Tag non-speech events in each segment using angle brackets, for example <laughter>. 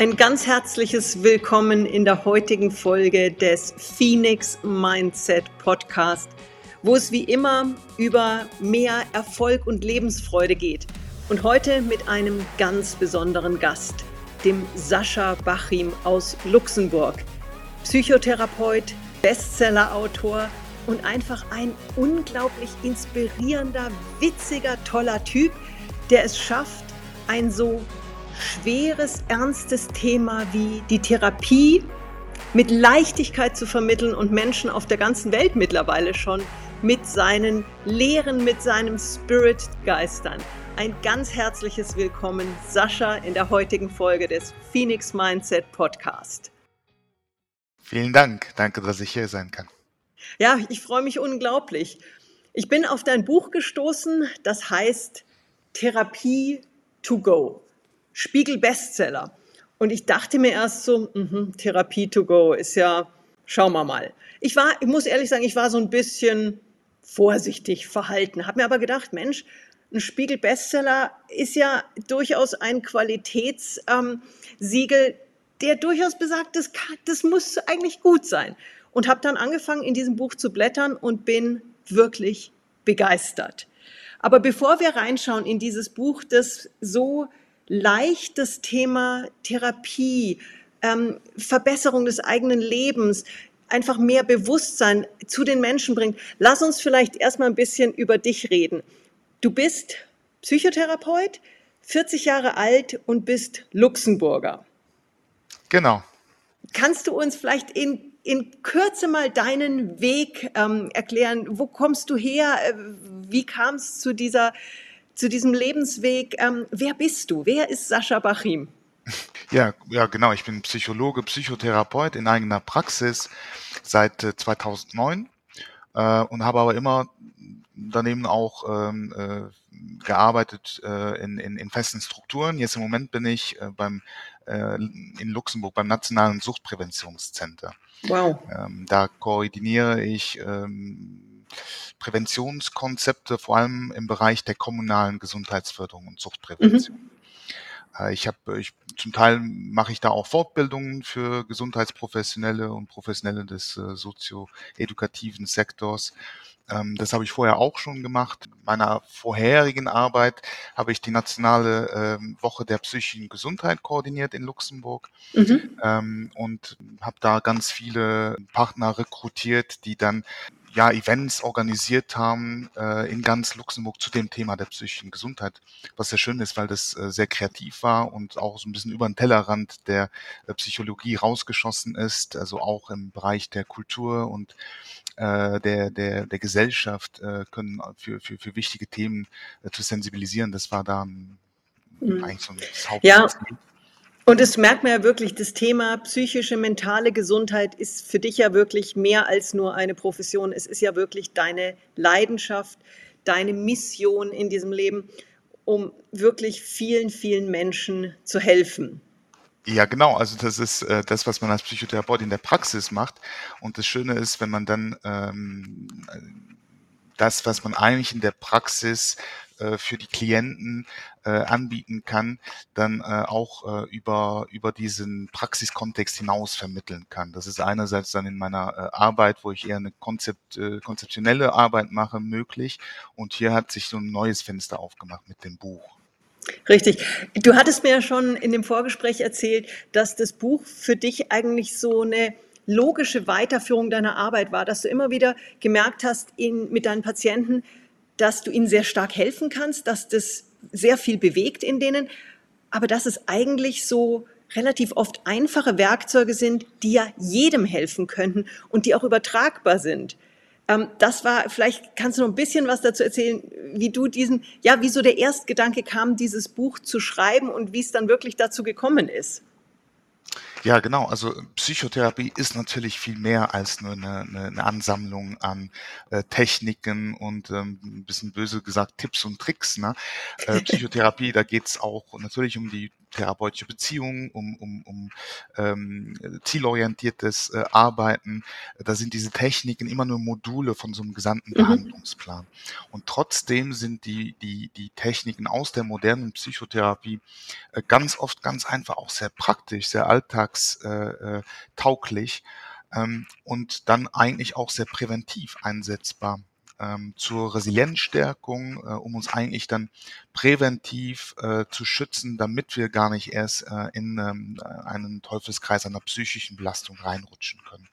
Ein ganz herzliches Willkommen in der heutigen Folge des Phoenix Mindset Podcast, wo es wie immer über mehr Erfolg und Lebensfreude geht. Und heute mit einem ganz besonderen Gast, dem Sascha Bachim aus Luxemburg. Psychotherapeut, Bestsellerautor und einfach ein unglaublich inspirierender, witziger, toller Typ, der es schafft, ein so schweres, ernstes Thema wie die Therapie mit Leichtigkeit zu vermitteln und Menschen auf der ganzen Welt mittlerweile schon mit seinen Lehren, mit seinem Spirit geistern. Ein ganz herzliches Willkommen, Sascha, in der heutigen Folge des Phoenix Mindset Podcast. Vielen Dank. Danke, dass ich hier sein kann. Ja, ich freue mich unglaublich. Ich bin auf dein Buch gestoßen, das heißt Therapie to go. Spiegel Bestseller. Und ich dachte mir erst so, mh, Therapie to go ist ja, schauen wir mal. Ich war, ich muss ehrlich sagen, ich war so ein bisschen vorsichtig verhalten, habe mir aber gedacht, Mensch, ein Spiegel Bestseller ist ja durchaus ein Qualitätssiegel, der durchaus besagt, das, kann, das muss eigentlich gut sein. Und habe dann angefangen, in diesem Buch zu blättern und bin wirklich begeistert. Aber bevor wir reinschauen in dieses Buch, das so leicht das Thema Therapie, ähm, Verbesserung des eigenen Lebens, einfach mehr Bewusstsein zu den Menschen bringt. Lass uns vielleicht erstmal ein bisschen über dich reden. Du bist Psychotherapeut, 40 Jahre alt und bist Luxemburger. Genau. Kannst du uns vielleicht in, in Kürze mal deinen Weg ähm, erklären? Wo kommst du her? Äh, wie kam es zu dieser zu diesem Lebensweg. Ähm, wer bist du? Wer ist Sascha Bachim? Ja, ja, genau. Ich bin Psychologe, Psychotherapeut in eigener Praxis seit äh, 2009 äh, und habe aber immer daneben auch ähm, äh, gearbeitet äh, in, in, in festen Strukturen. Jetzt im Moment bin ich äh, beim äh, in Luxemburg beim Nationalen Suchtpräventionscenter. Wow. Ähm, da koordiniere ich ähm, Präventionskonzepte, vor allem im Bereich der kommunalen Gesundheitsförderung und Suchtprävention. Mhm. Äh, ich habe, ich, zum Teil mache ich da auch Fortbildungen für Gesundheitsprofessionelle und Professionelle des äh, sozioedukativen Sektors. Ähm, das habe ich vorher auch schon gemacht. In meiner vorherigen Arbeit habe ich die nationale ähm, Woche der psychischen Gesundheit koordiniert in Luxemburg mhm. ähm, und habe da ganz viele Partner rekrutiert, die dann ja, Events organisiert haben äh, in ganz Luxemburg zu dem Thema der psychischen Gesundheit, was sehr schön ist, weil das äh, sehr kreativ war und auch so ein bisschen über den Tellerrand der äh, Psychologie rausgeschossen ist, also auch im Bereich der Kultur und äh, der, der, der Gesellschaft äh, können für, für, für wichtige Themen äh, zu sensibilisieren. Das war da ein, mhm. eigentlich so ein Haupt ja. Und es merkt man ja wirklich, das Thema psychische, mentale Gesundheit ist für dich ja wirklich mehr als nur eine Profession. Es ist ja wirklich deine Leidenschaft, deine Mission in diesem Leben, um wirklich vielen, vielen Menschen zu helfen. Ja, genau. Also das ist äh, das, was man als Psychotherapeut in der Praxis macht. Und das Schöne ist, wenn man dann ähm, das, was man eigentlich in der Praxis äh, für die Klienten äh, anbieten kann, dann äh, auch äh, über, über diesen Praxiskontext hinaus vermitteln kann. Das ist einerseits dann in meiner äh, Arbeit, wo ich eher eine Konzept, äh, konzeptionelle Arbeit mache, möglich. Und hier hat sich so ein neues Fenster aufgemacht mit dem Buch. Richtig. Du hattest mir ja schon in dem Vorgespräch erzählt, dass das Buch für dich eigentlich so eine logische Weiterführung deiner Arbeit war, dass du immer wieder gemerkt hast in, mit deinen Patienten, dass du ihnen sehr stark helfen kannst, dass das sehr viel bewegt in denen, aber dass es eigentlich so relativ oft einfache Werkzeuge sind, die ja jedem helfen könnten und die auch übertragbar sind. Ähm, das war, vielleicht kannst du noch ein bisschen was dazu erzählen, wie du diesen, ja, wie so der Erstgedanke kam, dieses Buch zu schreiben und wie es dann wirklich dazu gekommen ist. Ja, genau. Also Psychotherapie ist natürlich viel mehr als nur eine, eine, eine Ansammlung an äh, Techniken und ähm, ein bisschen böse gesagt Tipps und Tricks. Ne? Äh, <laughs> Psychotherapie, da geht's auch natürlich um die therapeutische Beziehungen, um, um, um ähm, zielorientiertes äh, Arbeiten. Da sind diese Techniken immer nur Module von so einem gesamten mhm. Behandlungsplan. Und trotzdem sind die, die, die Techniken aus der modernen Psychotherapie äh, ganz oft ganz einfach auch sehr praktisch, sehr alltagstauglich äh, ähm, und dann eigentlich auch sehr präventiv einsetzbar ähm, zur Resilienzstärkung, äh, um uns eigentlich dann präventiv äh, zu schützen, damit wir gar nicht erst äh, in ähm, einen Teufelskreis einer psychischen Belastung reinrutschen können.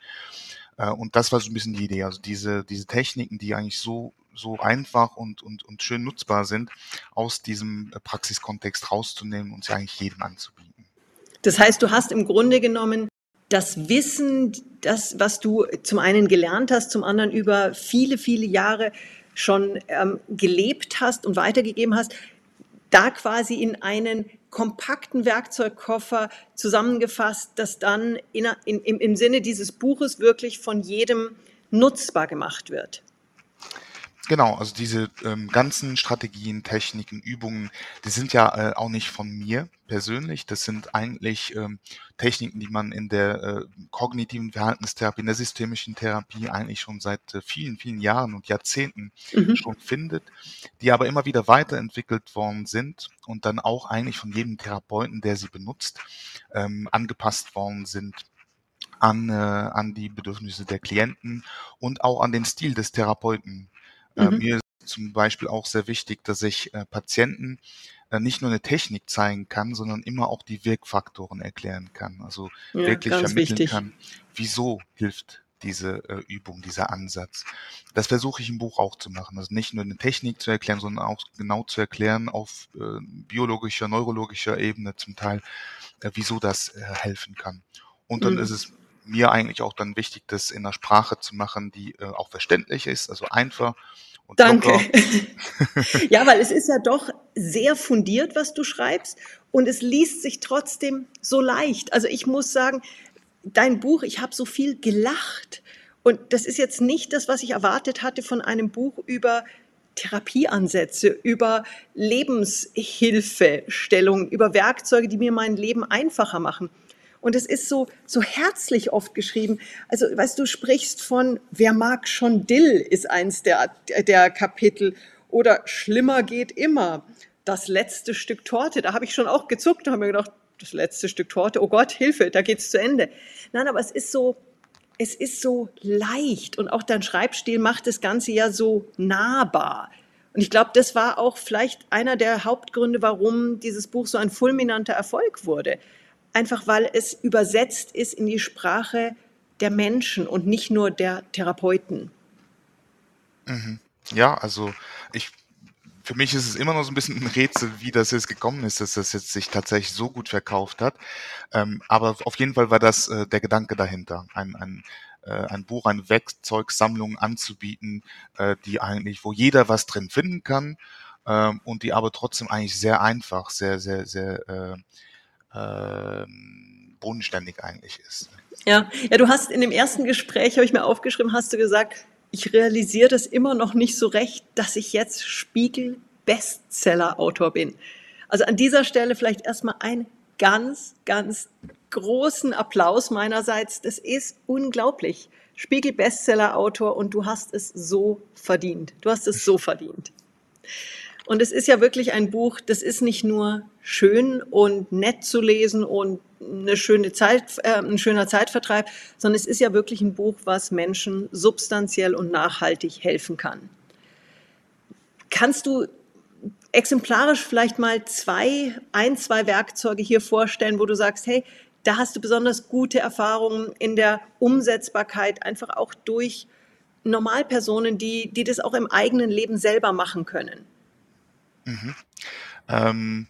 Äh, und das war so ein bisschen die Idee. Also diese, diese Techniken, die eigentlich so so einfach und, und, und schön nutzbar sind, aus diesem Praxiskontext rauszunehmen und sie eigentlich jedem anzubieten. Das heißt, du hast im Grunde genommen das Wissen, das, was du zum einen gelernt hast, zum anderen über viele, viele Jahre schon ähm, gelebt hast und weitergegeben hast, da quasi in einen kompakten Werkzeugkoffer zusammengefasst, das dann in, in, im, im Sinne dieses Buches wirklich von jedem nutzbar gemacht wird. Genau, also diese ähm, ganzen Strategien, Techniken, Übungen, die sind ja äh, auch nicht von mir persönlich. Das sind eigentlich ähm, Techniken, die man in der äh, kognitiven Verhaltenstherapie, in der systemischen Therapie eigentlich schon seit äh, vielen, vielen Jahren und Jahrzehnten mhm. schon findet, die aber immer wieder weiterentwickelt worden sind und dann auch eigentlich von jedem Therapeuten, der sie benutzt, ähm, angepasst worden sind an, äh, an die Bedürfnisse der Klienten und auch an den Stil des Therapeuten. Äh, mhm. Mir ist zum Beispiel auch sehr wichtig, dass ich äh, Patienten äh, nicht nur eine Technik zeigen kann, sondern immer auch die Wirkfaktoren erklären kann. Also ja, wirklich vermitteln wichtig. kann, wieso hilft diese äh, Übung, dieser Ansatz. Das versuche ich im Buch auch zu machen. Also nicht nur eine Technik zu erklären, sondern auch genau zu erklären auf äh, biologischer, neurologischer Ebene zum Teil, äh, wieso das helfen kann. Und dann mhm. ist es mir eigentlich auch dann wichtig, das in einer Sprache zu machen, die äh, auch verständlich ist, also einfach. Und Danke. <laughs> ja, weil es ist ja doch sehr fundiert, was du schreibst und es liest sich trotzdem so leicht. Also ich muss sagen, dein Buch, ich habe so viel gelacht und das ist jetzt nicht das, was ich erwartet hatte von einem Buch über Therapieansätze, über Lebenshilfestellungen, über Werkzeuge, die mir mein Leben einfacher machen. Und es ist so, so herzlich oft geschrieben. Also, weißt du, sprichst von, wer mag schon Dill, ist eins der, der Kapitel. Oder schlimmer geht immer. Das letzte Stück Torte. Da habe ich schon auch gezuckt und habe mir gedacht, das letzte Stück Torte, oh Gott, Hilfe, da geht's zu Ende. Nein, aber es ist so, es ist so leicht und auch dein Schreibstil macht das Ganze ja so nahbar. Und ich glaube, das war auch vielleicht einer der Hauptgründe, warum dieses Buch so ein fulminanter Erfolg wurde einfach weil es übersetzt ist in die Sprache der Menschen und nicht nur der Therapeuten. Mhm. Ja, also ich für mich ist es immer noch so ein bisschen ein Rätsel, wie das jetzt gekommen ist, dass das jetzt sich tatsächlich so gut verkauft hat. Ähm, aber auf jeden Fall war das äh, der Gedanke dahinter, ein, ein, äh, ein Buch, eine Werkzeugsammlung anzubieten, äh, die eigentlich, wo jeder was drin finden kann ähm, und die aber trotzdem eigentlich sehr einfach, sehr, sehr, sehr äh, bodenständig eigentlich ist. Ja, ja, du hast in dem ersten Gespräch, habe ich mir aufgeschrieben, hast du gesagt, ich realisiere das immer noch nicht so recht, dass ich jetzt Spiegel-Bestseller-Autor bin. Also an dieser Stelle vielleicht erstmal ein ganz, ganz großen Applaus meinerseits. Das ist unglaublich. Spiegel-Bestseller-Autor und du hast es so verdient. Du hast es so verdient. Und es ist ja wirklich ein Buch, das ist nicht nur schön und nett zu lesen und eine schöne Zeit, äh, ein schöner Zeitvertreib, sondern es ist ja wirklich ein Buch, was Menschen substanziell und nachhaltig helfen kann. Kannst du exemplarisch vielleicht mal zwei, ein, zwei Werkzeuge hier vorstellen, wo du sagst, hey, da hast du besonders gute Erfahrungen in der Umsetzbarkeit, einfach auch durch Normalpersonen, die, die das auch im eigenen Leben selber machen können? Mhm. Ähm,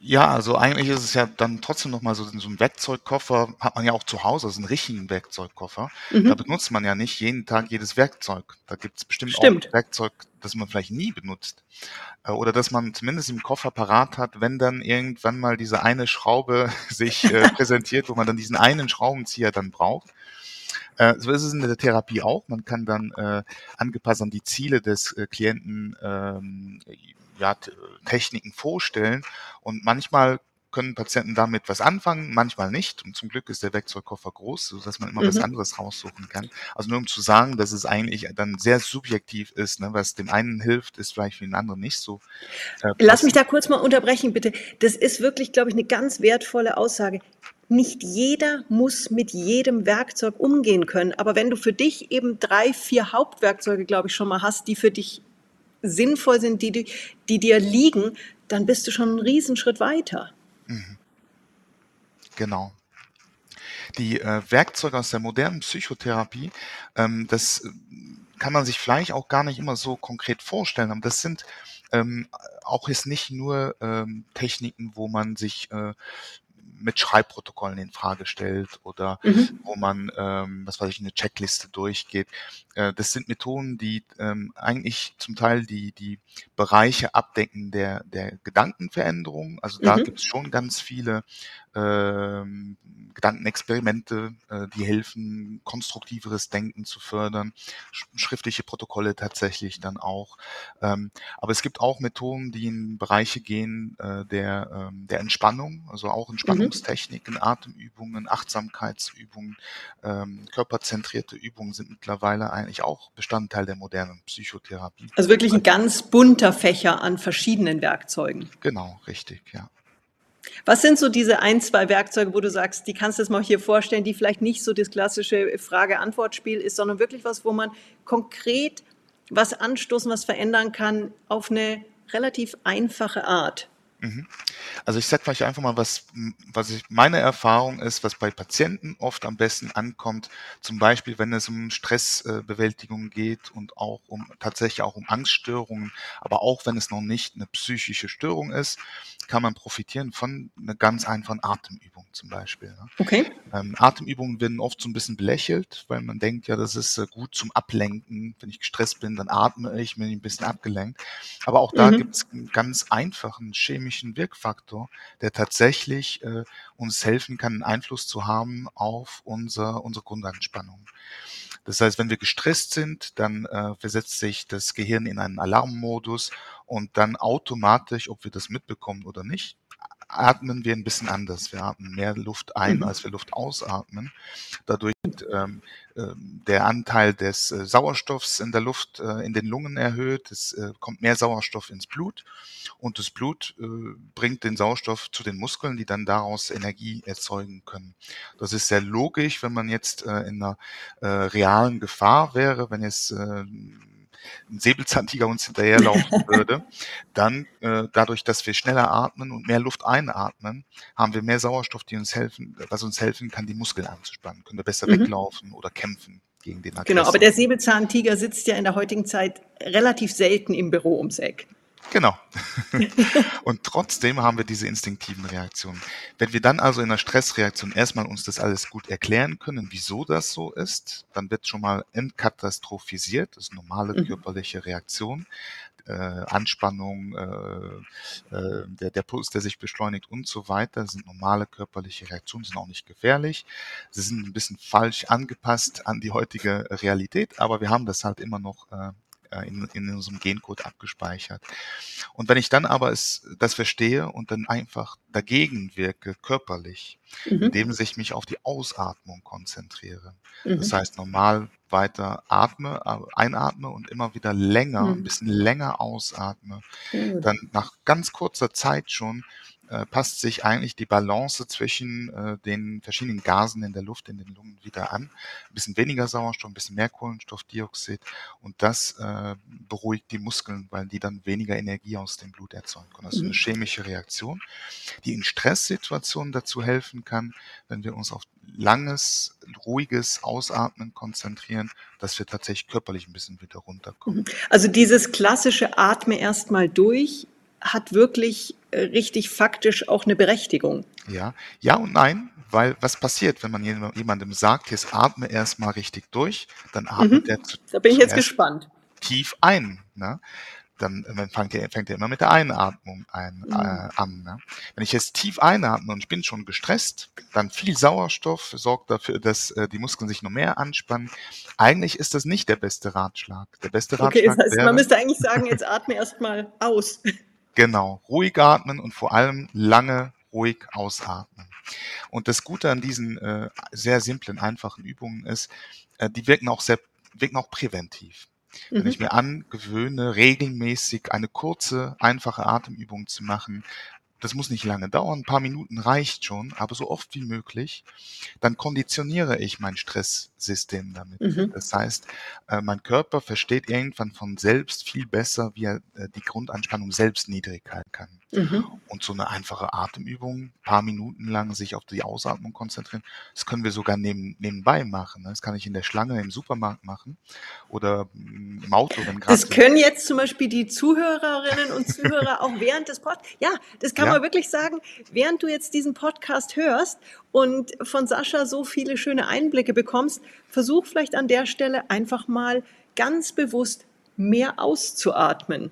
ja, also eigentlich ist es ja dann trotzdem noch mal so, so ein Werkzeugkoffer hat man ja auch zu Hause, also einen richtigen Werkzeugkoffer. Mhm. Da benutzt man ja nicht jeden Tag jedes Werkzeug. Da gibt es bestimmt Stimmt. auch Werkzeug, das man vielleicht nie benutzt. Äh, oder dass man zumindest im Koffer parat hat, wenn dann irgendwann mal diese eine Schraube <laughs> sich äh, <laughs> präsentiert, wo man dann diesen einen Schraubenzieher dann braucht. Äh, so ist es in der Therapie auch. Man kann dann äh, angepasst an die Ziele des äh, Klienten ähm, ja, Techniken vorstellen. Und manchmal können Patienten damit was anfangen, manchmal nicht. Und zum Glück ist der Werkzeugkoffer groß, sodass man immer mhm. was anderes raussuchen kann. Also nur um zu sagen, dass es eigentlich dann sehr subjektiv ist, ne? was dem einen hilft, ist vielleicht für den anderen nicht so. Äh, Lass mich da kurz mal unterbrechen, bitte. Das ist wirklich, glaube ich, eine ganz wertvolle Aussage. Nicht jeder muss mit jedem Werkzeug umgehen können. Aber wenn du für dich eben drei, vier Hauptwerkzeuge, glaube ich, schon mal hast, die für dich sinnvoll sind, die, die dir liegen, dann bist du schon einen Riesenschritt weiter. Mhm. Genau. Die äh, Werkzeuge aus der modernen Psychotherapie, ähm, das äh, kann man sich vielleicht auch gar nicht immer so konkret vorstellen, aber das sind ähm, auch jetzt nicht nur ähm, Techniken, wo man sich äh, mit Schreibprotokollen in Frage stellt oder mhm. wo man, ähm, was weiß ich, eine Checkliste durchgeht. Äh, das sind Methoden, die ähm, eigentlich zum Teil die, die Bereiche abdecken der, der Gedankenveränderung. Also da mhm. gibt es schon ganz viele ähm, Gedankenexperimente, äh, die helfen, konstruktiveres Denken zu fördern, sch schriftliche Protokolle tatsächlich dann auch. Ähm, aber es gibt auch Methoden, die in Bereiche gehen äh, der, ähm, der Entspannung, also auch mhm. Entspannungstechniken, mhm. Atemübungen, Achtsamkeitsübungen, ähm, körperzentrierte Übungen sind mittlerweile eigentlich auch Bestandteil der modernen Psychotherapie. Also wirklich ein ganz bunter Fächer an verschiedenen Werkzeugen. Genau, richtig, ja. Was sind so diese ein, zwei Werkzeuge, wo du sagst, die kannst du dir mal hier vorstellen, die vielleicht nicht so das klassische Frage-Antwort-Spiel ist, sondern wirklich was, wo man konkret was anstoßen, was verändern kann auf eine relativ einfache Art? Mhm. Also ich sage euch einfach mal, was, was ich, meine Erfahrung ist, was bei Patienten oft am besten ankommt, zum Beispiel, wenn es um Stressbewältigung geht und auch um tatsächlich auch um Angststörungen, aber auch wenn es noch nicht eine psychische Störung ist, kann man profitieren von einer ganz einfachen Atemübung zum Beispiel. Ne? Okay. Ähm, Atemübungen werden oft so ein bisschen belächelt, weil man denkt, ja, das ist äh, gut zum Ablenken. Wenn ich gestresst bin, dann atme ich, bin ich ein bisschen abgelenkt. Aber auch da mhm. gibt es einen ganz einfachen chemischen Wirkfaktor, der tatsächlich äh, uns helfen kann, einen Einfluss zu haben auf unser, unsere Grundanspannung. Das heißt, wenn wir gestresst sind, dann äh, versetzt sich das Gehirn in einen Alarmmodus und dann automatisch, ob wir das mitbekommen oder nicht, atmen wir ein bisschen anders. Wir atmen mehr Luft ein, mhm. als wir Luft ausatmen. Dadurch ähm, äh, der Anteil des äh, Sauerstoffs in der Luft äh, in den Lungen erhöht. Es äh, kommt mehr Sauerstoff ins Blut und das Blut äh, bringt den Sauerstoff zu den Muskeln, die dann daraus Energie erzeugen können. Das ist sehr logisch, wenn man jetzt in einer realen Gefahr wäre, wenn jetzt ein Säbelzahntiger uns hinterherlaufen <laughs> würde, dann äh, dadurch, dass wir schneller atmen und mehr Luft einatmen, haben wir mehr Sauerstoff, die uns helfen, was uns helfen kann, die Muskeln anzuspannen, können wir besser mhm. weglaufen oder kämpfen gegen den Aggressor. Genau, aber der Säbelzahntiger sitzt ja in der heutigen Zeit relativ selten im Büro ums Eck. Genau. <laughs> und trotzdem haben wir diese instinktiven Reaktionen. Wenn wir dann also in der Stressreaktion erstmal uns das alles gut erklären können, wieso das so ist, dann wird schon mal entkatastrophisiert, das ist eine normale mhm. körperliche Reaktion. Äh, Anspannung, äh, äh, der, der Puls, der sich beschleunigt und so weiter, sind normale körperliche Reaktionen, sind auch nicht gefährlich. Sie sind ein bisschen falsch angepasst an die heutige Realität, aber wir haben das halt immer noch äh, äh, in, in unserem Gencode abgespeichert. Und wenn ich dann aber es, das verstehe und dann einfach dagegen wirke, körperlich, mhm. indem ich mich auf die Ausatmung konzentriere. Mhm. Das heißt, normal weiter atme, äh, einatme und immer wieder länger, mhm. ein bisschen länger ausatme, dann nach ganz kurzer Zeit schon äh, passt sich eigentlich die Balance zwischen äh, den verschiedenen Gasen in der Luft, in den Lungen wieder an. Ein bisschen weniger Sauerstoff, ein bisschen mehr Kohlenstoffdioxid und das äh, beruhigt die Muskeln, weil die dann weniger Energie aus dem Blut erzeugen können. Das ist eine mhm. chemische Reaktion, die in Stresssituationen dazu helfen kann, wenn wir uns auf langes, ruhiges Ausatmen konzentrieren, dass wir tatsächlich körperlich ein bisschen wieder runterkommen. Mhm. Also dieses klassische Atme erstmal durch hat wirklich äh, richtig faktisch auch eine Berechtigung. Ja, ja und nein, weil was passiert, wenn man jemandem sagt, jetzt atme erstmal richtig durch, dann atmet mhm. er zu, Da bin ich jetzt gespannt. Tief ein. Ne? Dann, dann fängt, er, fängt er immer mit der Einatmung ein, mhm. äh, an. Ne? Wenn ich jetzt tief einatme und ich bin schon gestresst, dann viel Sauerstoff sorgt dafür, dass äh, die Muskeln sich noch mehr anspannen. Eigentlich ist das nicht der beste Ratschlag. Der beste Ratschlag okay, das heißt, wäre, man müsste eigentlich sagen, jetzt atme erstmal aus. Genau, ruhig atmen und vor allem lange ruhig ausatmen. Und das Gute an diesen äh, sehr simplen, einfachen Übungen ist, äh, die wirken auch sehr, wirken auch präventiv. Wenn ich Mhm. mir angewöhne, regelmäßig eine kurze, einfache Atemübung zu machen, das muss nicht lange dauern, ein paar Minuten reicht schon, aber so oft wie möglich, dann konditioniere ich mein Stresssystem damit. Mhm. Das heißt, äh, mein Körper versteht irgendwann von selbst viel besser, wie er äh, die Grundanspannung selbst niedrig halten kann. Mhm. Und so eine einfache Atemübung, paar Minuten lang sich auf die Ausatmung konzentrieren, das können wir sogar neben, nebenbei machen. ne? Das kann ich in der Schlange im Supermarkt machen oder im Auto, wenn Das können jetzt zum Beispiel die Zuhörerinnen und Zuhörer auch während des Podcasts, ja, das kann Ja. man wirklich sagen, während du jetzt diesen Podcast hörst und von Sascha so viele schöne Einblicke bekommst, versuch vielleicht an der Stelle einfach mal ganz bewusst mehr auszuatmen.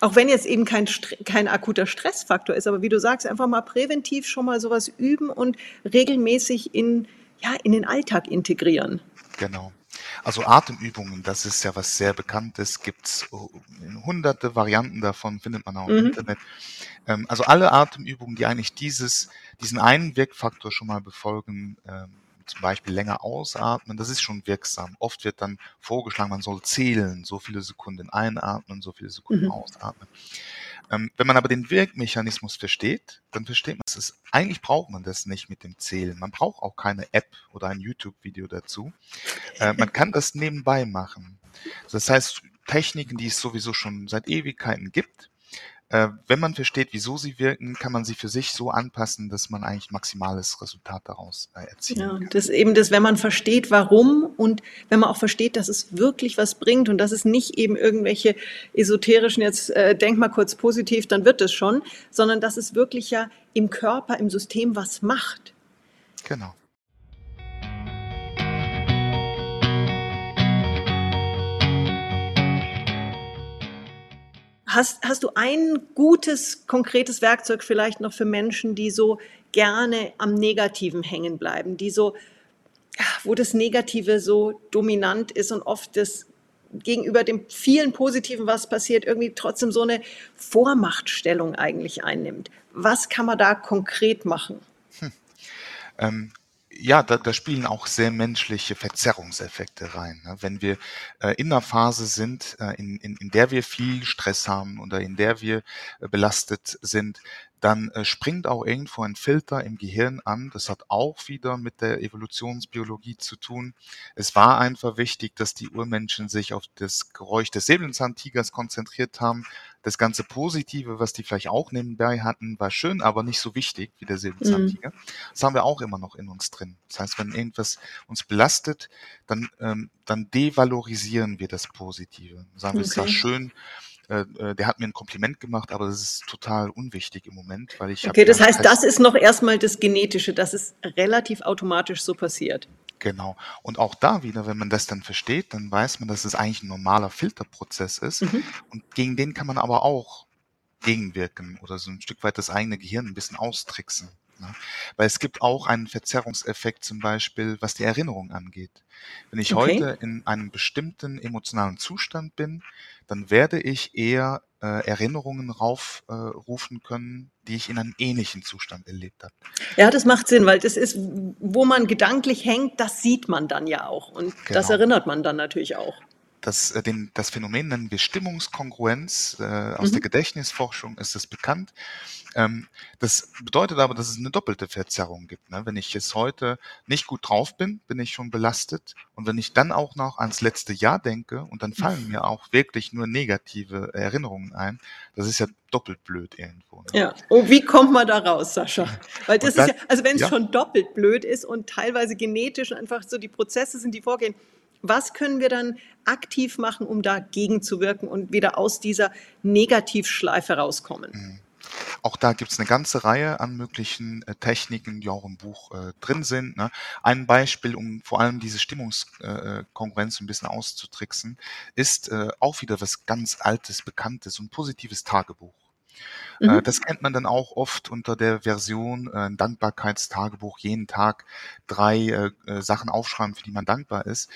Auch wenn jetzt eben kein, kein akuter Stressfaktor ist, aber wie du sagst, einfach mal präventiv schon mal sowas üben und regelmäßig in, ja, in den Alltag integrieren. Genau. Also Atemübungen, das ist ja was sehr Bekanntes, gibt's äh, hunderte Varianten davon, findet man auch im Mhm. Internet. Ähm, also alle Atemübungen, die eigentlich dieses, diesen einen Wirkfaktor schon mal befolgen, ähm, zum Beispiel länger ausatmen, das ist schon wirksam. Oft wird dann vorgeschlagen, man soll zählen, so viele Sekunden einatmen, so viele Sekunden Mhm. ausatmen. Ähm, wenn man aber den Wirkmechanismus versteht, dann versteht man, es eigentlich braucht man das nicht mit dem Zählen. Man braucht auch keine App oder ein YouTube-Video dazu. Äh, man kann das nebenbei machen. Das heißt, Techniken, die es sowieso schon seit Ewigkeiten gibt, äh, wenn man versteht, wieso sie wirken, kann man sie für sich so anpassen, dass man eigentlich maximales Resultat daraus äh, erzielen Ja, kann. das eben das, wenn man versteht, warum und wenn man auch versteht, dass es wirklich was bringt und dass es nicht eben irgendwelche esoterischen, jetzt äh, denk mal kurz positiv, dann wird es schon, sondern dass es wirklich ja im Körper, im System was macht. Genau. Hast, hast du ein gutes, konkretes Werkzeug vielleicht noch für Menschen, die so gerne am Negativen hängen bleiben, die so, wo das Negative so dominant ist und oft das gegenüber dem vielen Positiven, was passiert, irgendwie trotzdem so eine Vormachtstellung eigentlich einnimmt. Was kann man da konkret machen? Ähm, ja, da, da spielen auch sehr menschliche Verzerrungseffekte rein. Ne? Wenn wir äh, in einer Phase sind, äh, in, in, in der wir viel Stress haben oder in der wir äh, belastet sind, dann äh, springt auch irgendwo ein Filter im Gehirn an. Das hat auch wieder mit der Evolutionsbiologie zu tun. Es war einfach wichtig, dass die Urmenschen sich auf das Geräusch des Säbelzahntigers konzentriert haben. Das ganze Positive, was die vielleicht auch nebenbei hatten, war schön, aber nicht so wichtig wie der Mhm. Säbelzahntiger. Das haben wir auch immer noch in uns drin. Das heißt, wenn irgendwas uns belastet, dann, ähm, dann devalorisieren wir das Positive. Sagen wir, es war Okay. schön, äh, äh, der hat mir ein Kompliment gemacht, aber das ist total unwichtig im Moment, weil ich habe Okay, das heißt, das ist noch erstmal das Genetische, dass es relativ automatisch so passiert. Genau. Und auch da wieder, wenn man das dann versteht, dann weiß man, dass es eigentlich ein normaler Filterprozess ist. Mhm. Und gegen den kann man aber auch gegenwirken oder so ein Stück weit das eigene Gehirn ein bisschen austricksen. Ne? Weil es gibt auch einen Verzerrungseffekt zum Beispiel, was die Erinnerung angeht. Wenn ich Okay. heute in einem bestimmten emotionalen Zustand bin, dann werde ich eher äh, Erinnerungen raufrufen äh, können, die ich in einem ähnlichen Zustand erlebt habe. Ja, das macht Sinn, weil das ist, wo man gedanklich hängt, das sieht man dann ja auch. Und das Genau. erinnert man dann natürlich auch. Das, äh, den, das Phänomen nennen wir Stimmungskongruenz. Äh, aus der Mhm. Gedächtnisforschung ist es bekannt. Ähm, das bedeutet aber, dass es eine doppelte Verzerrung gibt. Ne? Wenn ich jetzt heute nicht gut drauf bin, bin ich schon belastet. Und wenn ich dann auch noch ans letzte Jahr denke und dann fallen mir auch wirklich nur negative Erinnerungen ein, das ist ja doppelt blöd irgendwo. Ne? Ja. Und wie kommt man da raus, Sascha? Weil das dann- ist ja, also wenn es ja. schon doppelt blöd ist und teilweise genetisch einfach so die Prozesse sind, die vorgehen, was können wir dann aktiv machen, um dagegen zu wirken und wieder aus dieser Negativschleife rauskommen? Mhm. Auch da gibt's eine ganze Reihe an möglichen äh, Techniken, die auch im Buch äh, drin sind. Ne? Ein Beispiel, um vor allem diese Stimmungskongruenz ein bisschen auszutricksen, ist äh, auch wieder was ganz Altes, Bekanntes, so ein positives Tagebuch. Äh, Mhm. Das kennt man dann auch oft unter der Version äh, ein Dankbarkeitstagebuch, jeden Tag drei äh, äh, Sachen aufschreiben, für die man dankbar ist.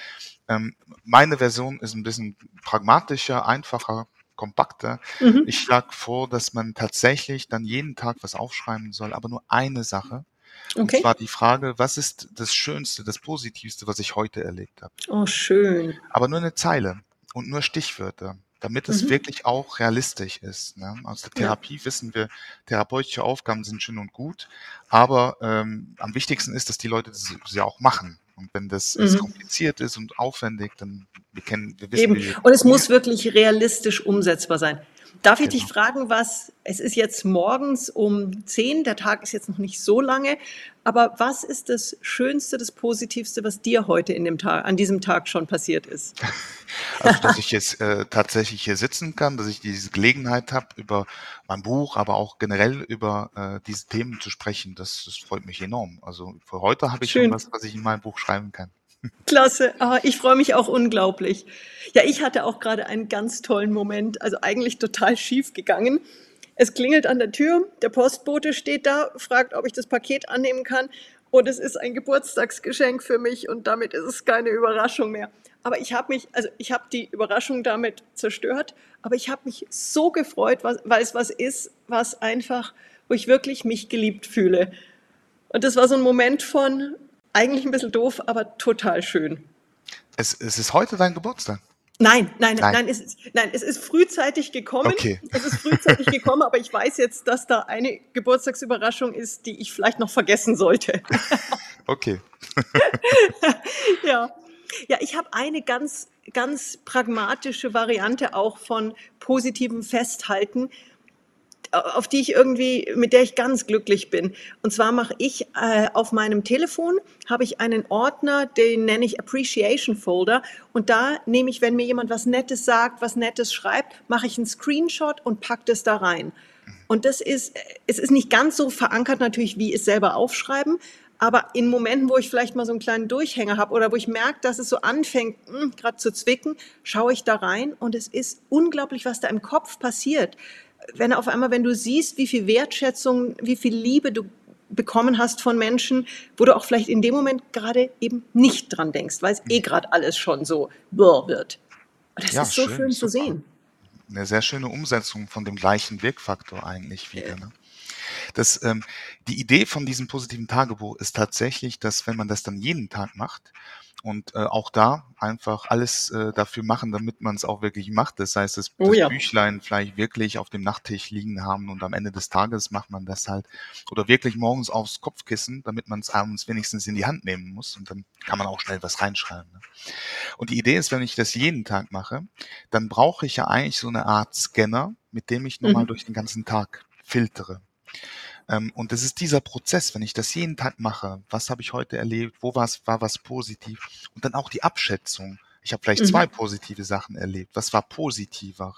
Ähm, meine Version ist ein bisschen pragmatischer, einfacher. kompakter. Mhm. Ich schlage vor, dass man tatsächlich dann jeden Tag was aufschreiben soll, aber nur eine Sache. Okay. Und zwar die Frage, was ist das Schönste, das Positivste, was ich heute erlebt habe? Oh, schön. Aber nur eine Zeile und nur Stichwörter damit es mhm. wirklich auch realistisch ist. Ne? Aus der Therapie ja. wissen wir, therapeutische Aufgaben sind schön und gut, aber ähm, am wichtigsten ist, dass die Leute sie auch machen. Und wenn das mhm. kompliziert ist und aufwendig, dann wir kennen, wir wissen. Eben. Und es muss wirklich realistisch umsetzbar sein. Darf ich genau. dich fragen, was, es ist jetzt morgens um 10, der Tag ist jetzt noch nicht so lange, aber was ist das Schönste, das Positivste, was dir heute in dem Tag, an diesem Tag schon passiert ist? <laughs> Also, dass ich jetzt äh, tatsächlich hier sitzen kann, dass ich diese Gelegenheit habe, über mein Buch, aber auch generell über äh, diese Themen zu sprechen, das, das freut mich enorm. Also für heute habe ich Schön. schon was, was ich in meinem Buch schreiben kann. Klasse. Ah, ich freue mich auch unglaublich. Ja, ich hatte auch gerade einen ganz tollen Moment, also eigentlich total schief gegangen. Es klingelt an der Tür, der Postbote steht da, fragt, ob ich das Paket annehmen kann. Und es ist ein Geburtstagsgeschenk für mich und damit ist es keine Überraschung mehr. Aber ich habe mich, also ich habe die Überraschung damit zerstört, aber ich habe mich so gefreut, weil es was ist, was einfach, wo ich wirklich mich geliebt fühle. Und das war so ein Moment von, eigentlich ein bisschen doof, aber total schön. Es, es ist heute dein Geburtstag. Nein, nein, nein, nein, es ist, nein, es ist frühzeitig gekommen. Okay. Es ist frühzeitig gekommen, aber ich weiß jetzt, dass da eine Geburtstagsüberraschung ist, die ich vielleicht noch vergessen sollte. <laughs> Okay. <laughs> ja. Ja, ich habe eine ganz, ganz pragmatische Variante auch von positivem Festhalten auf die ich irgendwie, mit der ich ganz glücklich bin. Und zwar mache ich äh, auf meinem Telefon, habe ich einen Ordner, den nenne ich Appreciation Folder. Und da nehme ich, wenn mir jemand was Nettes sagt, was Nettes schreibt, mache ich einen Screenshot und packe das da rein. Und das ist, es ist nicht ganz so verankert natürlich, wie es selber aufschreiben, aber in Momenten, wo ich vielleicht mal so einen kleinen Durchhänger habe oder wo ich merke, dass es so anfängt, hm, gerade zu zwicken, schaue ich da rein und es ist unglaublich, was da im Kopf passiert wenn auf einmal, wenn du siehst, wie viel Wertschätzung, wie viel Liebe du bekommen hast von Menschen, wo du auch vielleicht in dem Moment gerade eben nicht dran denkst, weil es eh gerade alles schon so wird. Das ja, ist so schön, schön zu sehen. Eine sehr schöne Umsetzung von dem gleichen Wirkfaktor eigentlich wieder. Ne? Das, ähm, die Idee von diesem positiven Tagebuch ist tatsächlich, dass wenn man das dann jeden Tag macht, und äh, auch da einfach alles äh, dafür machen, damit man es auch wirklich macht. Das heißt, das, oh, das ja. Büchlein vielleicht wirklich auf dem Nachttisch liegen haben und am Ende des Tages macht man das halt. Oder wirklich morgens aufs Kopfkissen, damit man es abends wenigstens in die Hand nehmen muss und dann kann man auch schnell was reinschreiben. Ne? Und die Idee ist, wenn ich das jeden Tag mache, dann brauche ich ja eigentlich so eine Art Scanner, mit dem ich nochmal mhm. durch den ganzen Tag filtere. Ähm, und das ist dieser Prozess, wenn ich das jeden Tag mache, was habe ich heute erlebt, wo war war was positiv und dann auch die Abschätzung. Ich habe vielleicht mhm. zwei positive Sachen erlebt. Was war positiver?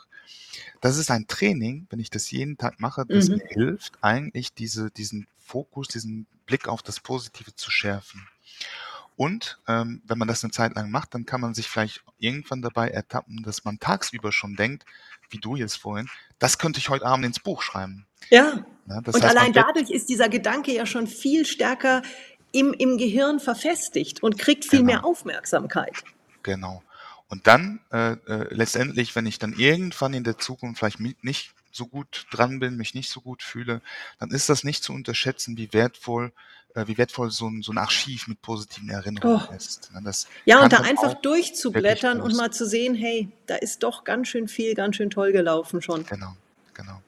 Das ist ein Training, wenn ich das jeden Tag mache, das mhm. mir hilft, eigentlich diese, diesen Fokus, diesen Blick auf das Positive zu schärfen. Und ähm, wenn man das eine Zeit lang macht, dann kann man sich vielleicht irgendwann dabei ertappen, dass man tagsüber schon denkt, wie du jetzt vorhin, das könnte ich heute Abend ins Buch schreiben. Ja. Ja und heißt, allein dadurch ist dieser Gedanke ja schon viel stärker im, im Gehirn verfestigt und kriegt viel genau. mehr Aufmerksamkeit. Genau. Und dann äh, äh, letztendlich, wenn ich dann irgendwann in der Zukunft vielleicht nicht so gut dran bin, mich nicht so gut fühle, dann ist das nicht zu unterschätzen, wie wertvoll, äh, wie wertvoll so ein, so ein Archiv mit positiven Erinnerungen oh. ist. Das ja, und da einfach durchzublättern und mal zu sehen, hey, da ist doch ganz schön viel, ganz schön toll gelaufen schon. Genau, genau.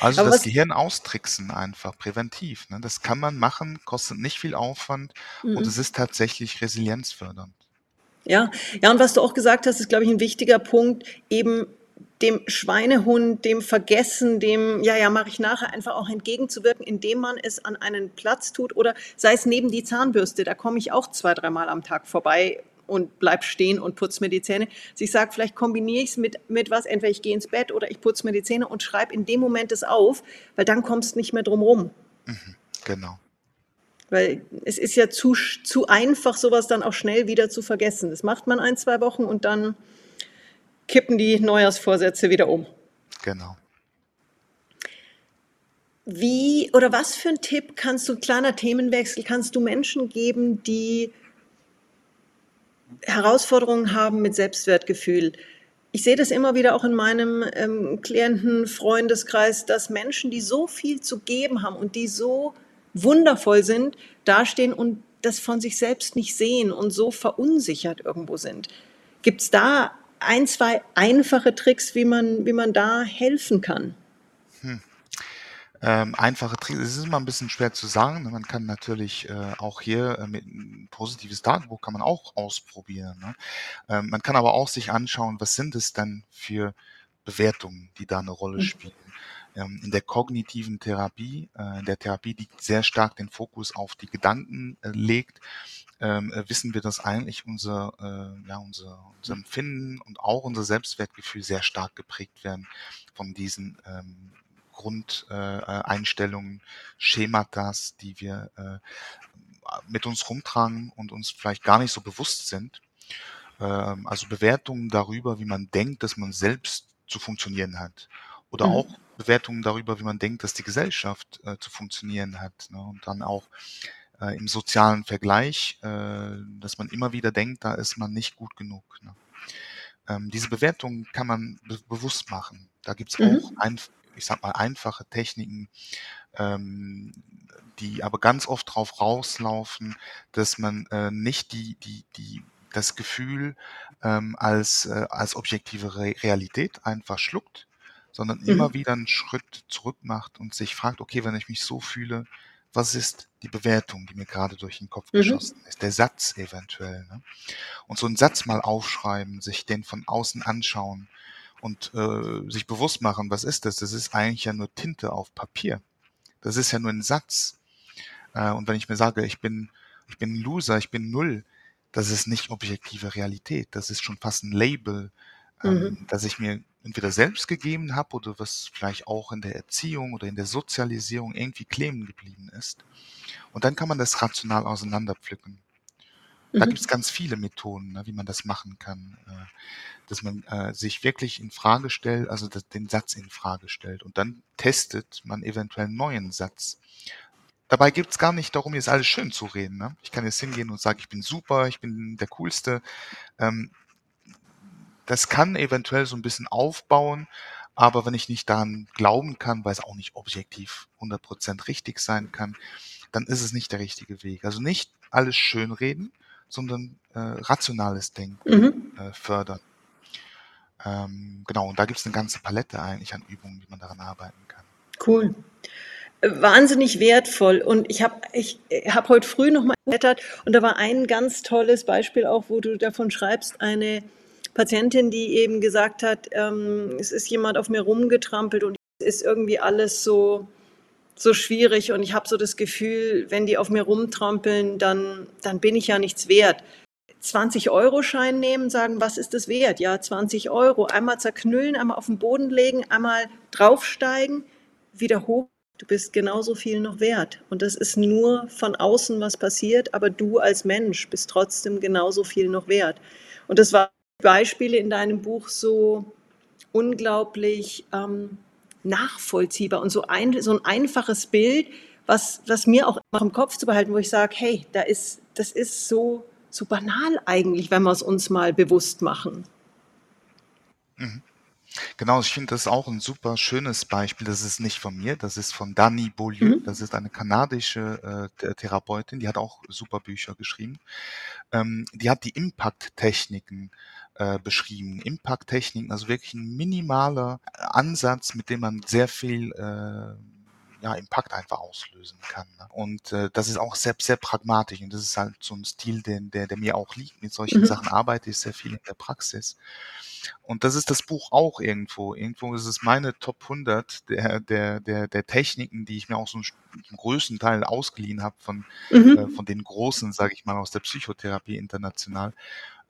Also Aber das Gehirn austricksen einfach präventiv. Ne? Das kann man machen, kostet nicht viel Aufwand mhm. und es ist tatsächlich resilienzfördernd. Ja, ja, und was du auch gesagt hast, ist, glaube ich, ein wichtiger Punkt, eben dem Schweinehund, dem Vergessen, dem, ja, ja, mache ich nachher einfach auch entgegenzuwirken, indem man es an einen Platz tut oder sei es neben die Zahnbürste, da komme ich auch zwei, dreimal am Tag vorbei und bleib stehen und putze mir die Zähne. Also ich sage, vielleicht kombiniere ich es mit, mit was, entweder ich gehe ins Bett oder ich putze mir die Zähne und schreibe in dem Moment es auf, weil dann kommst du nicht mehr drum rum. Mhm, genau. Weil es ist ja zu, zu einfach, sowas dann auch schnell wieder zu vergessen. Das macht man ein, zwei Wochen und dann kippen die Neujahrsvorsätze wieder um. Genau. Wie oder was für ein Tipp kannst du, kleiner Themenwechsel, kannst du Menschen geben, die Herausforderungen haben mit Selbstwertgefühl, ich sehe das immer wieder auch in meinem ähm, Klienten-Freundeskreis, dass Menschen, die so viel zu geben haben und die so wundervoll sind, dastehen und das von sich selbst nicht sehen und so verunsichert irgendwo sind. Gibt es da ein, zwei einfache Tricks, wie man, wie man da helfen kann? Hm. Ähm, einfache Tricks, es ist immer ein bisschen schwer zu sagen. Ne? Man kann natürlich äh, auch hier äh, mit ein positives Tagebuch kann man auch ausprobieren. Ne? Ähm, man kann aber auch sich anschauen, was sind es denn für Bewertungen, die da eine Rolle mhm. spielen. Ähm, in der kognitiven Therapie, äh, in der Therapie, die sehr stark den Fokus auf die Gedanken äh, legt, ähm, äh, wissen wir, dass eigentlich unser, äh, ja, unser, unser Empfinden und auch unser Selbstwertgefühl sehr stark geprägt werden von diesen ähm, Grundeinstellungen, Schematas, die wir äh, mit uns rumtragen und uns vielleicht gar nicht so bewusst sind. Ähm, also Bewertungen darüber, wie man denkt, dass man selbst zu funktionieren hat. Oder mhm. auch Bewertungen darüber, wie man denkt, dass die Gesellschaft äh, zu funktionieren hat. Ne? Und dann auch äh, im sozialen Vergleich, äh, dass man immer wieder denkt, da ist man nicht gut genug. Ne? Ähm, diese Bewertungen kann man be bewusst machen. Da gibt es mhm. auch ein, ich sag mal, einfache Techniken, ähm, die aber ganz oft darauf rauslaufen, dass man äh, nicht die, die, die, das Gefühl ähm, als, äh, als objektive Re Realität einfach schluckt, sondern mhm. immer wieder einen Schritt zurück macht und sich fragt, okay, wenn ich mich so fühle, was ist die Bewertung, die mir gerade durch den Kopf mhm. geschossen ist, der Satz eventuell. Ne? Und so einen Satz mal aufschreiben, sich den von außen anschauen und äh, sich bewusst machen, was ist das? Das ist eigentlich ja nur Tinte auf Papier. Das ist ja nur ein Satz. Äh, und wenn ich mir sage, ich bin, ich bin ein Loser, ich bin null, das ist nicht objektive Realität. Das ist schon fast ein Label, ähm, mhm. dass ich mir entweder selbst gegeben habe oder was vielleicht auch in der Erziehung oder in der Sozialisierung irgendwie kleben geblieben ist. Und dann kann man das rational auseinanderpflücken. Da mhm. gibt es ganz viele Methoden, ne, wie man das machen kann. Äh, dass man äh, sich wirklich in Frage stellt, also das, den Satz in Frage stellt. Und dann testet man eventuell einen neuen Satz. Dabei geht es gar nicht darum, jetzt alles schön zu reden. Ne? Ich kann jetzt hingehen und sagen, ich bin super, ich bin der Coolste. Ähm, das kann eventuell so ein bisschen aufbauen, aber wenn ich nicht daran glauben kann, weil es auch nicht objektiv 100% richtig sein kann, dann ist es nicht der richtige Weg. Also nicht alles schönreden, sondern äh, rationales Denken mhm. äh, fördern. Ähm, genau, und da gibt es eine ganze Palette eigentlich an Übungen, wie man daran arbeiten kann. Cool. Wahnsinnig wertvoll. Und ich habe ich hab heute früh nochmal geblättert und da war ein ganz tolles Beispiel auch, wo du davon schreibst, eine Patientin, die eben gesagt hat, ähm, es ist jemand auf mir rumgetrampelt und es ist irgendwie alles so, so schwierig und ich habe so das Gefühl, wenn die auf mir rumtrampeln, dann, dann bin ich ja nichts wert. 20-Euro-Schein nehmen, sagen, was ist das wert? Ja, 20 Euro. Einmal zerknüllen, einmal auf den Boden legen, einmal draufsteigen, wieder hoch. Du bist genauso viel noch wert. Und das ist nur von außen was passiert, aber du als Mensch bist trotzdem genauso viel noch wert. Und das waren Beispiele in deinem Buch so unglaublich ähm, nachvollziehbar und so ein, so ein einfaches Bild, was, was mir auch immer im Kopf zu behalten, wo ich sage, hey, da ist, das ist so so banal eigentlich, wenn wir es uns mal bewusst machen. Mhm. Genau, ich finde das auch ein super schönes Beispiel. Das ist nicht von mir, das ist von Dani Beaulieu. Mhm. Das ist eine kanadische äh, Therapeutin, die hat auch super Bücher geschrieben. Ähm, die hat die Impact-Techniken äh, beschrieben. Impact-Techniken, also wirklich ein minimaler Ansatz, mit dem man sehr viel äh, ja, Impact einfach auslösen kann. Ne? Und äh, das ist auch sehr, sehr pragmatisch und das ist halt so ein Stil, den, der, der mir auch liegt. Mit solchen mhm. Sachen arbeite ich sehr viel in der Praxis. Und das ist das Buch auch irgendwo. Irgendwo ist es meine Top 100 der, der, der, der Techniken, die ich mir auch so einen größten Teil ausgeliehen habe von, mhm. äh, von den großen, sage ich mal, aus der Psychotherapie international.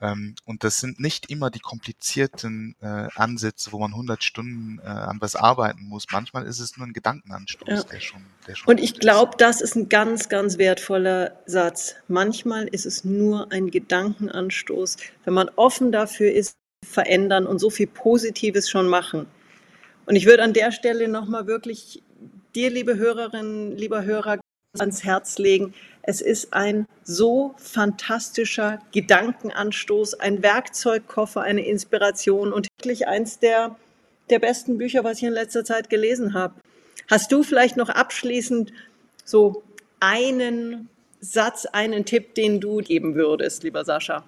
Ähm, und das sind nicht immer die komplizierten äh, Ansätze, wo man 100 Stunden äh, an was arbeiten muss. Manchmal ist es nur ein Gedankenanstoß, ja. der schon, der schon. Und ich glaube, das ist ein ganz, ganz wertvoller Satz. Manchmal ist es nur ein Gedankenanstoß, wenn man offen dafür ist, verändern und so viel Positives schon machen. Und ich würde an der Stelle nochmal wirklich dir, liebe Hörerinnen, lieber Hörer, ans Herz legen, Es ist ein so fantastischer Gedankenanstoß, ein Werkzeugkoffer, eine Inspiration und wirklich eins der, der besten Bücher, was ich in letzter Zeit gelesen habe. Hast du vielleicht noch abschließend so einen Satz, einen Tipp, den du geben würdest, lieber Sascha?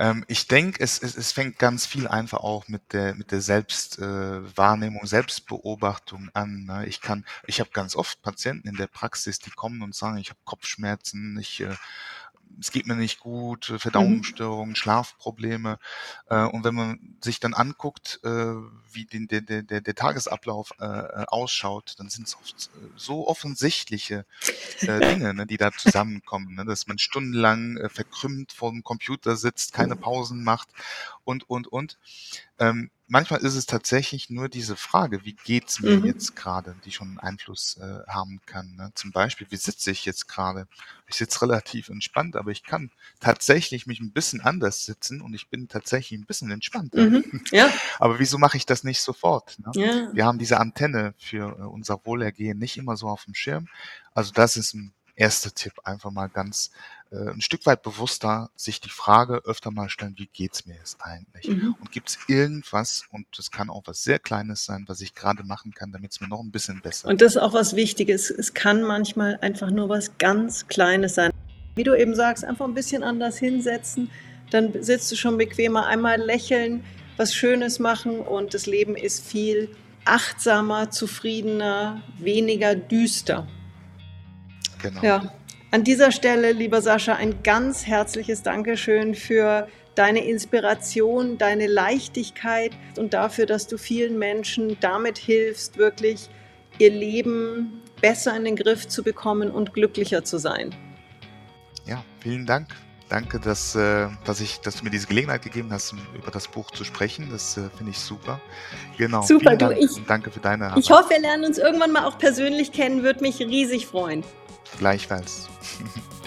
Ähm, ich denke, es, es, es fängt ganz viel einfach auch mit der mit der Selbstwahrnehmung, äh, Selbstbeobachtung an. Ne? Ich kann, ich habe ganz oft Patienten in der Praxis, die kommen und sagen, ich habe Kopfschmerzen, ich äh, es geht mir nicht gut, äh, mhm. Verdauungsstörungen, Schlafprobleme. Äh, und wenn man sich dann anguckt, äh, wie den, der, der, der Tagesablauf äh, äh, ausschaut, dann sind es oft so offensichtliche äh, <laughs> Dinge, ne, die da zusammenkommen, ne, dass man stundenlang äh, verkrümmt vor dem Computer sitzt, keine Pausen macht und, und, und. Ähm, manchmal ist es tatsächlich nur diese Frage, wie geht's mir Mhm. jetzt gerade, die schon einen Einfluss äh, haben kann. Ne? Zum Beispiel, wie sitze ich jetzt gerade? Ich sitze <laughs> relativ entspannt, aber ich kann tatsächlich mich ein bisschen anders sitzen und ich bin tatsächlich ein bisschen entspannter. Mhm. <laughs> Ja. Aber wieso mache ich das nicht sofort? Ne? Ja. Wir haben diese Antenne für äh, unser Wohlergehen nicht immer so auf dem Schirm. Also das ist ein erster Tipp, einfach mal ganz äh, ein Stück weit bewusster sich die Frage öfter mal stellen, wie geht's mir jetzt eigentlich? Mhm. Und gibt es irgendwas, und das kann auch was sehr Kleines sein, was ich gerade machen kann, damit es mir noch ein bisschen besser Und das ist auch was Wichtiges. Es kann manchmal einfach nur was ganz Kleines sein. Wie du eben sagst, einfach ein bisschen anders hinsetzen, dann sitzt du schon bequemer, einmal lächeln, was Schönes machen und das Leben ist viel achtsamer, zufriedener, weniger düster. Genau. Ja, an dieser Stelle, lieber Sascha, ein ganz herzliches Dankeschön für deine Inspiration, deine Leichtigkeit und dafür, dass du vielen Menschen damit hilfst, wirklich ihr Leben besser in den Griff zu bekommen und glücklicher zu sein. Ja, vielen Dank. Danke, dass, äh, dass, ich, dass du mir diese Gelegenheit gegeben hast, über das Buch zu sprechen. Das äh, finde ich super. Genau. Super, du, ich, danke für deine Arbeit. Ich hoffe, wir lernen uns irgendwann mal auch persönlich kennen. Würde mich riesig freuen. Gleichfalls. <laughs>